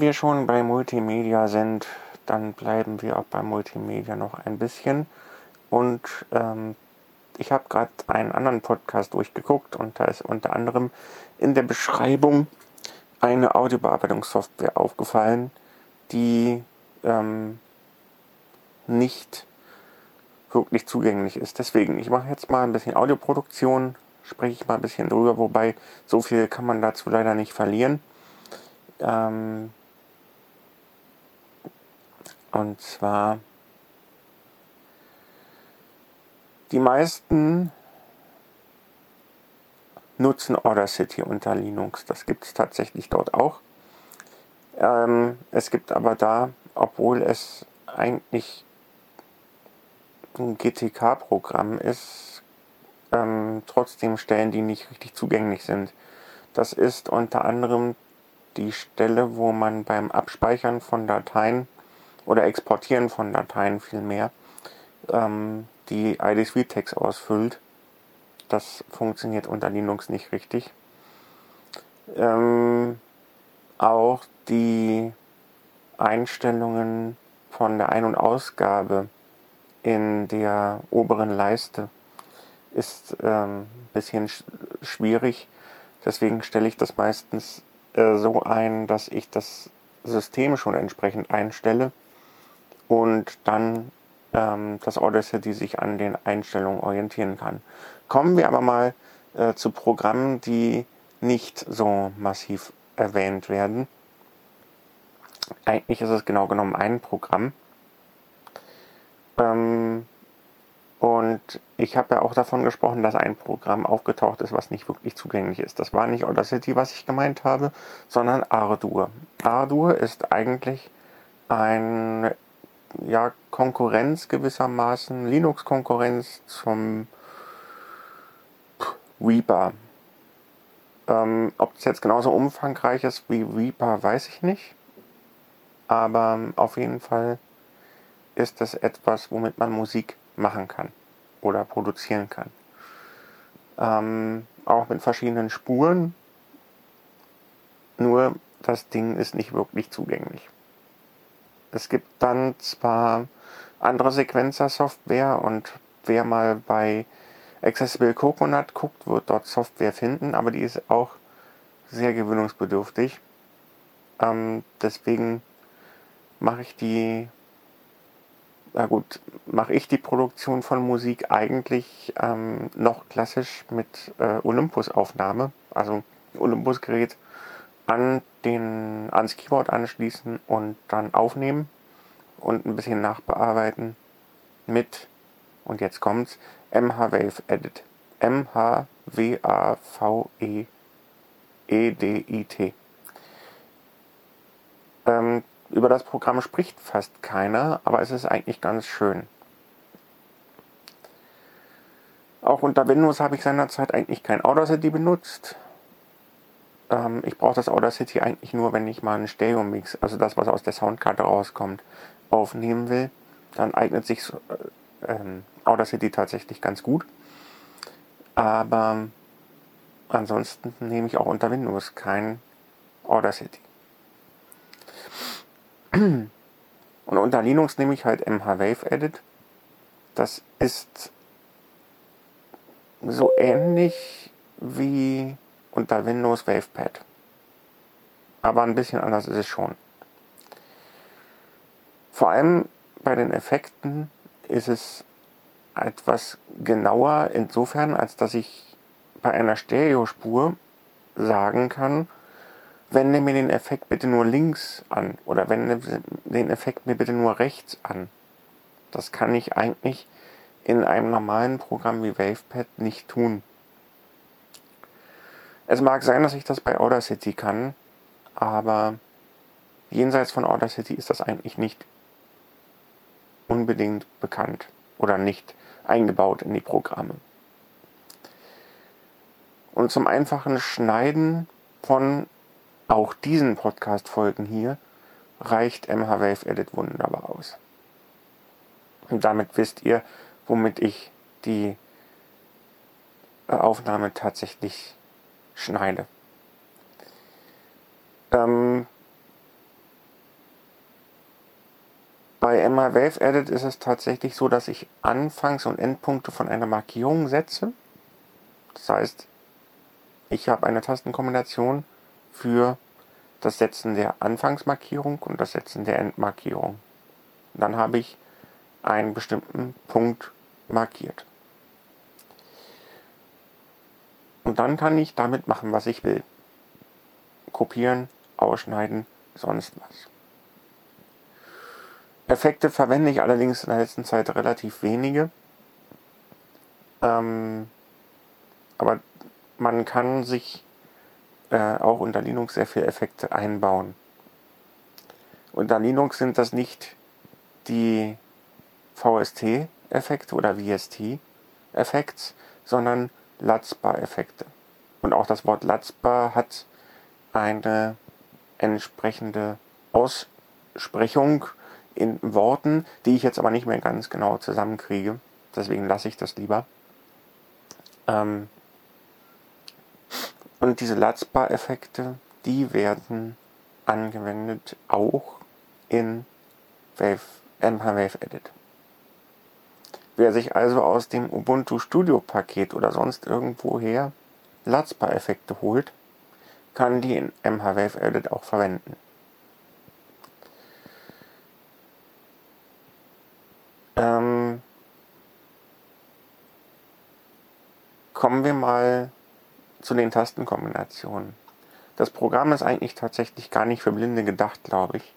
Wir schon bei Multimedia sind, dann bleiben wir auch bei Multimedia noch ein bisschen. Und ähm, ich habe gerade einen anderen Podcast durchgeguckt und da ist unter anderem in der Beschreibung eine Audiobearbeitungssoftware aufgefallen, die ähm, nicht wirklich zugänglich ist. Deswegen, ich mache jetzt mal ein bisschen Audioproduktion, spreche ich mal ein bisschen drüber, wobei so viel kann man dazu leider nicht verlieren. Ähm, und zwar die meisten nutzen Audacity unter Linux. Das gibt es tatsächlich dort auch. Ähm, es gibt aber da, obwohl es eigentlich ein GTK-Programm ist, ähm, trotzdem Stellen, die nicht richtig zugänglich sind. Das ist unter anderem die Stelle, wo man beim Abspeichern von Dateien oder Exportieren von Dateien vielmehr ähm, die ID3-Tags ausfüllt. Das funktioniert unter Linux nicht richtig. Ähm, auch die Einstellungen von der Ein- und Ausgabe in der oberen Leiste ist ähm, ein bisschen sch schwierig. Deswegen stelle ich das meistens äh, so ein, dass ich das System schon entsprechend einstelle und dann ähm, das Audacity sich an den Einstellungen orientieren kann. Kommen wir aber mal äh, zu Programmen, die nicht so massiv erwähnt werden. Eigentlich ist es genau genommen ein Programm. Ähm, und ich habe ja auch davon gesprochen, dass ein Programm aufgetaucht ist, was nicht wirklich zugänglich ist. Das war nicht Audacity, was ich gemeint habe, sondern Ardour. Ardour ist eigentlich ein ja, Konkurrenz gewissermaßen, Linux-Konkurrenz zum Reaper. Ähm, ob es jetzt genauso umfangreich ist wie Reaper, weiß ich nicht. Aber auf jeden Fall ist das etwas, womit man Musik machen kann oder produzieren kann. Ähm, auch mit verschiedenen Spuren. Nur das Ding ist nicht wirklich zugänglich. Es gibt dann zwar andere Sequencer-Software und wer mal bei Accessible Coconut guckt, wird dort Software finden, aber die ist auch sehr gewöhnungsbedürftig. Ähm, deswegen mache ich die, na gut, mache ich die Produktion von Musik eigentlich ähm, noch klassisch mit äh, Olympus-Aufnahme, also Olympus-Gerät an den, ans Keyboard anschließen und dann aufnehmen und ein bisschen nachbearbeiten mit, und jetzt kommt's, MH-Wave Edit. M-H-W-A-V-E-E-D-I-T. Ähm, über das Programm spricht fast keiner, aber es ist eigentlich ganz schön. Auch unter Windows habe ich seinerzeit eigentlich kein Audacity benutzt. Ähm, ich brauche das Audacity eigentlich nur, wenn ich mal einen Stereo-Mix, also das, was aus der Soundkarte rauskommt, aufnehmen will. Dann eignet sich äh, ähm, Audacity tatsächlich ganz gut. Aber ansonsten nehme ich auch unter Windows kein Audacity. Und unter Linux nehme ich halt MH-Wave Edit. Das ist so ähnlich wie unter Windows WavePad. Aber ein bisschen anders ist es schon. Vor allem bei den Effekten ist es etwas genauer insofern, als dass ich bei einer Stereospur sagen kann, wende mir den Effekt bitte nur links an oder wende den Effekt mir bitte nur rechts an. Das kann ich eigentlich in einem normalen Programm wie WavePad nicht tun. Es mag sein, dass ich das bei Audacity kann, aber jenseits von Audacity ist das eigentlich nicht unbedingt bekannt oder nicht eingebaut in die Programme. Und zum einfachen Schneiden von auch diesen Podcast-Folgen hier reicht MH Wave Edit wunderbar aus. Und damit wisst ihr, womit ich die äh, Aufnahme tatsächlich schneide. Ähm, bei Emma Wave Edit ist es tatsächlich so, dass ich Anfangs- und Endpunkte von einer Markierung setze. Das heißt, ich habe eine Tastenkombination für das Setzen der Anfangsmarkierung und das Setzen der Endmarkierung. Dann habe ich einen bestimmten Punkt markiert. Und dann kann ich damit machen, was ich will. Kopieren, ausschneiden, sonst was. Effekte verwende ich allerdings in der letzten Zeit relativ wenige. Ähm, aber man kann sich äh, auch unter Linux sehr viele Effekte einbauen. Unter Linux sind das nicht die VST-Effekte oder VST-Effekte, sondern Latzbar-Effekte. Und auch das Wort Latzbar hat eine entsprechende Aussprechung in Worten, die ich jetzt aber nicht mehr ganz genau zusammenkriege. Deswegen lasse ich das lieber. Ähm und diese Latzbar-Effekte, die werden angewendet auch in Wave, MH Wave Edit. Wer sich also aus dem Ubuntu Studio Paket oder sonst irgendwoher Latzbar-Effekte holt, kann die in MH Wave Edit auch verwenden. Ähm, kommen wir mal zu den Tastenkombinationen. Das Programm ist eigentlich tatsächlich gar nicht für Blinde gedacht, glaube ich.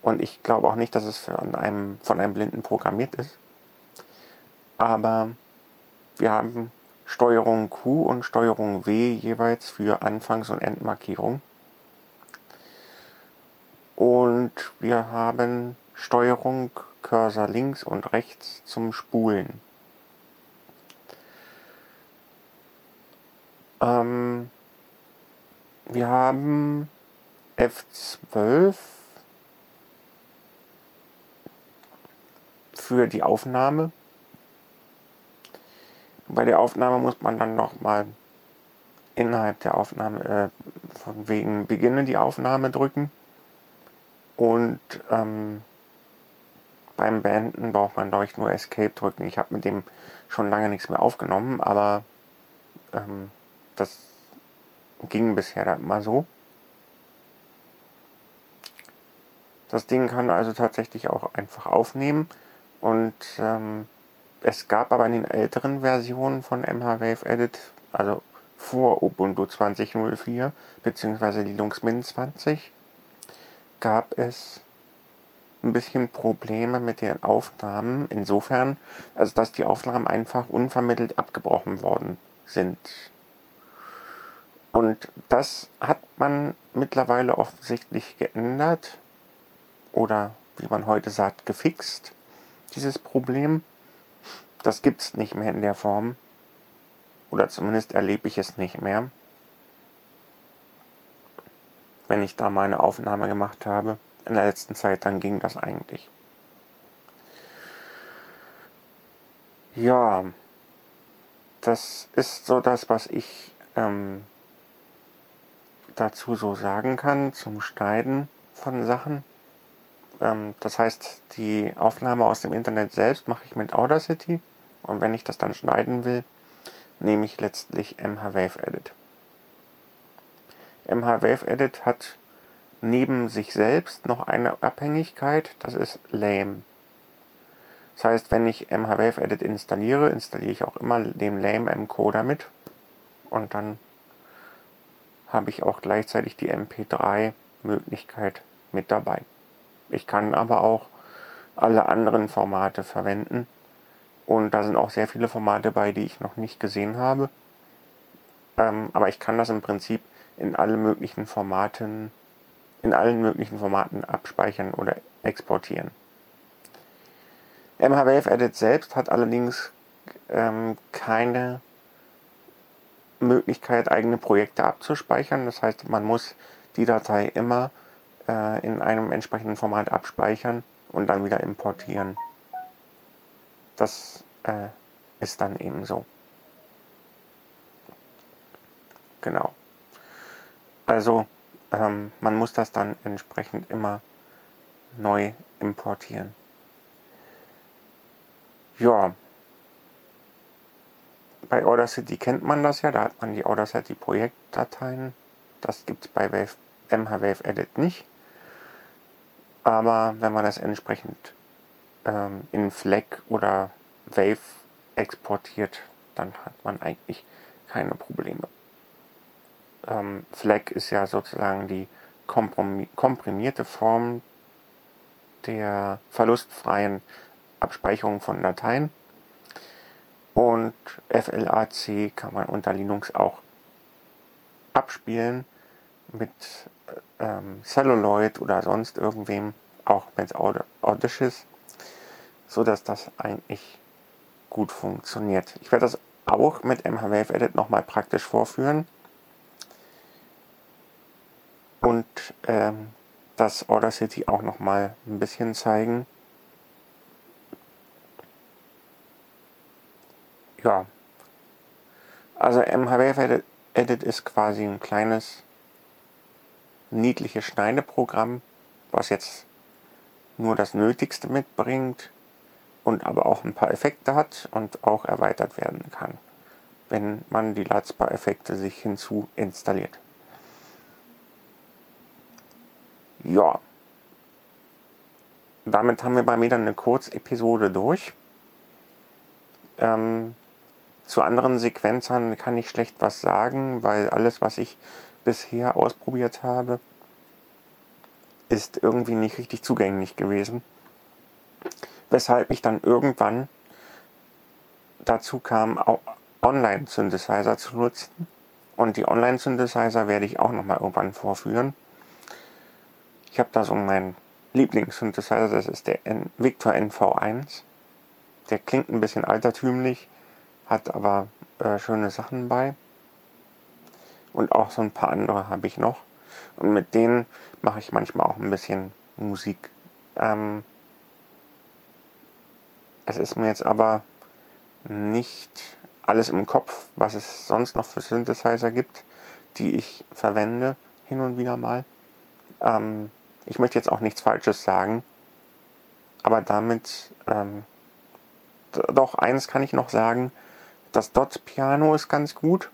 Und ich glaube auch nicht, dass es von einem, von einem Blinden programmiert ist aber wir haben Steuerung Q und Steuerung W jeweils für Anfangs- und Endmarkierung. Und wir haben Steuerung Cursor links und rechts zum Spulen. Ähm, wir haben F12 für die Aufnahme bei der Aufnahme muss man dann nochmal innerhalb der Aufnahme, äh, von wegen Beginnen die Aufnahme drücken. Und ähm, beim Beenden braucht man, glaube ich, nur Escape drücken. Ich habe mit dem schon lange nichts mehr aufgenommen, aber ähm, das ging bisher dann immer so. Das Ding kann also tatsächlich auch einfach aufnehmen und ähm, es gab aber in den älteren Versionen von MHWave Edit, also vor Ubuntu 20.04 bzw. Linux Mint 20, gab es ein bisschen Probleme mit den Aufnahmen, insofern, also dass die Aufnahmen einfach unvermittelt abgebrochen worden sind. Und das hat man mittlerweile offensichtlich geändert oder wie man heute sagt, gefixt, dieses Problem. Das gibt es nicht mehr in der Form. Oder zumindest erlebe ich es nicht mehr. Wenn ich da mal eine Aufnahme gemacht habe. In der letzten Zeit, dann ging das eigentlich. Ja, das ist so das, was ich ähm, dazu so sagen kann zum Schneiden von Sachen. Ähm, das heißt, die Aufnahme aus dem Internet selbst mache ich mit Audacity und wenn ich das dann schneiden will, nehme ich letztlich MHWave Edit. MHWave Edit hat neben sich selbst noch eine Abhängigkeit, das ist Lame. Das heißt, wenn ich MHWave Edit installiere, installiere ich auch immer den Lame Encoder mit und dann habe ich auch gleichzeitig die MP3 Möglichkeit mit dabei. Ich kann aber auch alle anderen Formate verwenden. Und da sind auch sehr viele Formate bei, die ich noch nicht gesehen habe. Ähm, aber ich kann das im Prinzip in alle möglichen Formaten, in allen möglichen Formaten abspeichern oder exportieren. MHWave Edit selbst hat allerdings ähm, keine Möglichkeit, eigene Projekte abzuspeichern. Das heißt, man muss die Datei immer äh, in einem entsprechenden Format abspeichern und dann wieder importieren. Das äh, ist dann eben so. Genau. Also ähm, man muss das dann entsprechend immer neu importieren. Ja, bei Audacity kennt man das ja, da hat man die Audacity Projektdateien. Das gibt es bei Wave, MHWave Edit nicht. Aber wenn man das entsprechend ähm, in FLAC oder Wave exportiert, dann hat man eigentlich keine Probleme. Ähm, FLAC ist ja sozusagen die komprimierte Form der verlustfreien Abspeicherung von Dateien. Und FLAC kann man unter Linux auch abspielen mit ähm, Celluloid oder sonst irgendwem, auch wenn es Audish ist, sodass das eigentlich gut funktioniert. Ich werde das auch mit MHWave Edit nochmal praktisch vorführen und ähm, das Audacity auch nochmal ein bisschen zeigen. Ja, also MHWave Edit ist quasi ein kleines, niedliches Schneideprogramm, was jetzt nur das Nötigste mitbringt und aber auch ein paar Effekte hat und auch erweitert werden kann, wenn man die Lazbar-Effekte sich hinzu installiert. Ja, damit haben wir bei mir dann eine Kurzepisode durch. Ähm, zu anderen Sequenzern kann ich schlecht was sagen, weil alles, was ich bisher ausprobiert habe, ist irgendwie nicht richtig zugänglich gewesen weshalb ich dann irgendwann dazu kam, Online-Synthesizer zu nutzen. Und die Online-Synthesizer werde ich auch nochmal irgendwann vorführen. Ich habe da so meinen Lieblings-Synthesizer, das ist der Victor NV1. Der klingt ein bisschen altertümlich, hat aber äh, schöne Sachen bei. Und auch so ein paar andere habe ich noch. Und mit denen mache ich manchmal auch ein bisschen Musik. Ähm, es ist mir jetzt aber nicht alles im Kopf, was es sonst noch für Synthesizer gibt, die ich verwende hin und wieder mal. Ähm, ich möchte jetzt auch nichts Falsches sagen, aber damit ähm, doch eines kann ich noch sagen, das Dot Piano ist ganz gut.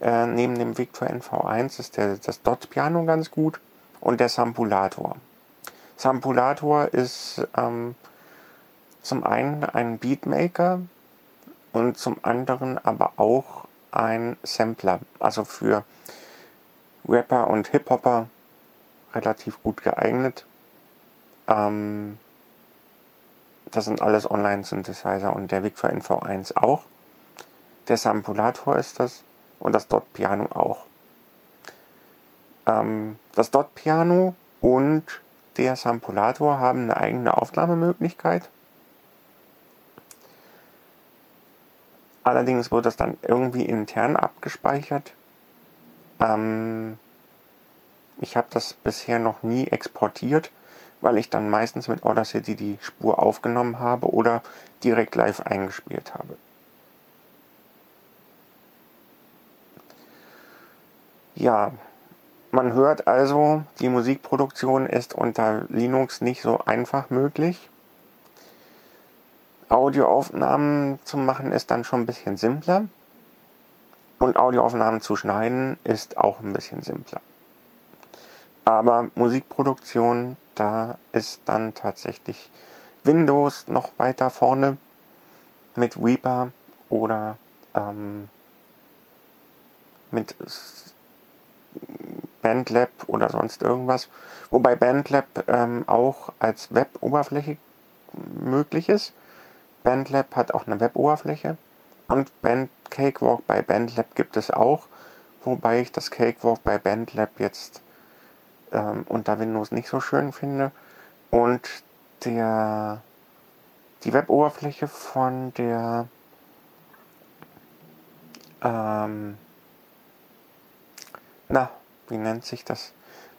Äh, neben dem Victor NV1 ist der, das Dot Piano ganz gut und der Sampulator. Sampulator ist ähm, zum einen ein Beatmaker und zum anderen aber auch ein Sampler, also für Rapper und Hip-Hopper relativ gut geeignet. Ähm, das sind alles Online-Synthesizer und der Victor NV1 auch. Der Sampulator ist das und das Dot Piano auch. Ähm, das Dot Piano und der Sampulator haben eine eigene Aufnahmemöglichkeit. Allerdings wird das dann irgendwie intern abgespeichert. Ähm, ich habe das bisher noch nie exportiert, weil ich dann meistens mit Audacity die Spur aufgenommen habe oder direkt live eingespielt habe. Ja, man hört also, die Musikproduktion ist unter Linux nicht so einfach möglich. Audioaufnahmen zu machen ist dann schon ein bisschen simpler. Und Audioaufnahmen zu schneiden ist auch ein bisschen simpler. Aber Musikproduktion, da ist dann tatsächlich Windows noch weiter vorne mit Reaper oder ähm, mit Bandlab oder sonst irgendwas. Wobei Bandlab ähm, auch als Web-Oberfläche möglich ist. BandLab hat auch eine Web-Oberfläche und Band Cakewalk bei BandLab gibt es auch, wobei ich das Cakewalk bei BandLab jetzt ähm, unter Windows nicht so schön finde und der die Web-Oberfläche von der ähm, na, wie nennt sich das?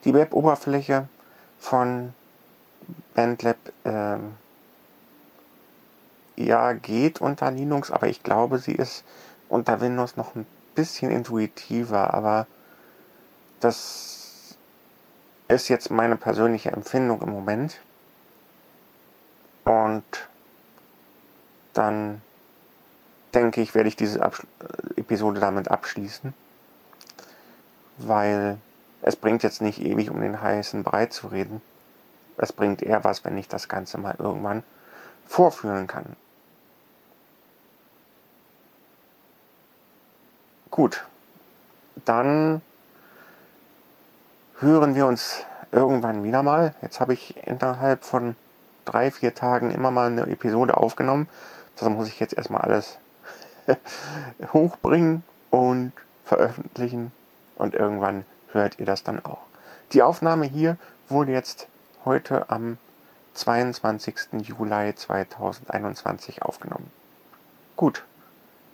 Die Web-Oberfläche von BandLab ähm, ja geht unter Linux, aber ich glaube, sie ist unter Windows noch ein bisschen intuitiver, aber das ist jetzt meine persönliche Empfindung im Moment. Und dann denke ich, werde ich diese Absch Episode damit abschließen, weil es bringt jetzt nicht ewig um den heißen Brei zu reden. Es bringt eher was, wenn ich das Ganze mal irgendwann vorführen kann. Gut, dann hören wir uns irgendwann wieder mal. Jetzt habe ich innerhalb von drei, vier Tagen immer mal eine Episode aufgenommen. Das muss ich jetzt erstmal alles hochbringen und veröffentlichen und irgendwann hört ihr das dann auch. Die Aufnahme hier wurde jetzt heute am 22. Juli 2021 aufgenommen. Gut,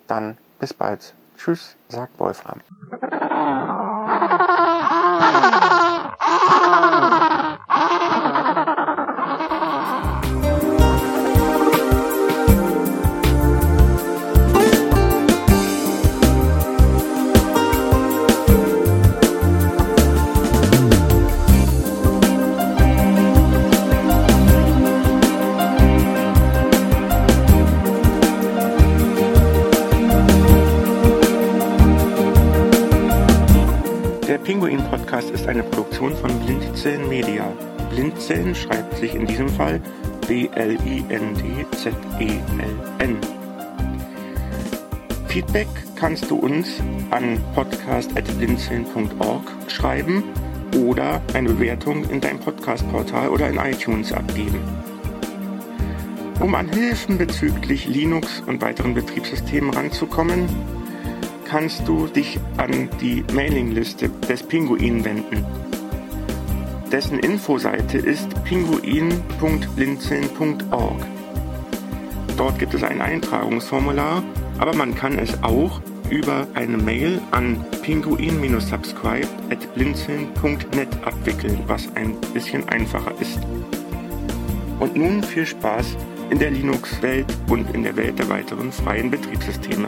dann bis bald. Tschüss, sagt Wolfram. Pinguin-Podcast ist eine Produktion von Blindzellen Media. Blindzellen schreibt sich in diesem Fall B-L-I-N-D-Z-E-L-N. Feedback kannst du uns an podcast.blindzellen.org schreiben oder eine Bewertung in deinem Podcast-Portal oder in iTunes abgeben. Um an Hilfen bezüglich Linux und weiteren Betriebssystemen ranzukommen, kannst du dich an die Mailingliste des Pinguin wenden. Dessen Infoseite ist pinguin.blinzeln.org. Dort gibt es ein Eintragungsformular, aber man kann es auch über eine Mail an pinguin-subscribe abwickeln, was ein bisschen einfacher ist. Und nun viel Spaß in der Linux-Welt und in der Welt der weiteren freien Betriebssysteme.